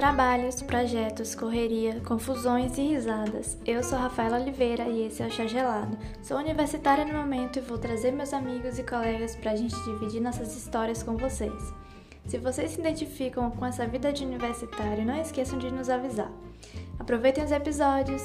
Trabalhos, projetos, correria, confusões e risadas. Eu sou Rafaela Oliveira e esse é o Chá Gelado. Sou universitária no momento e vou trazer meus amigos e colegas para a gente dividir nossas histórias com vocês. Se vocês se identificam com essa vida de universitário, não esqueçam de nos avisar. Aproveitem os episódios!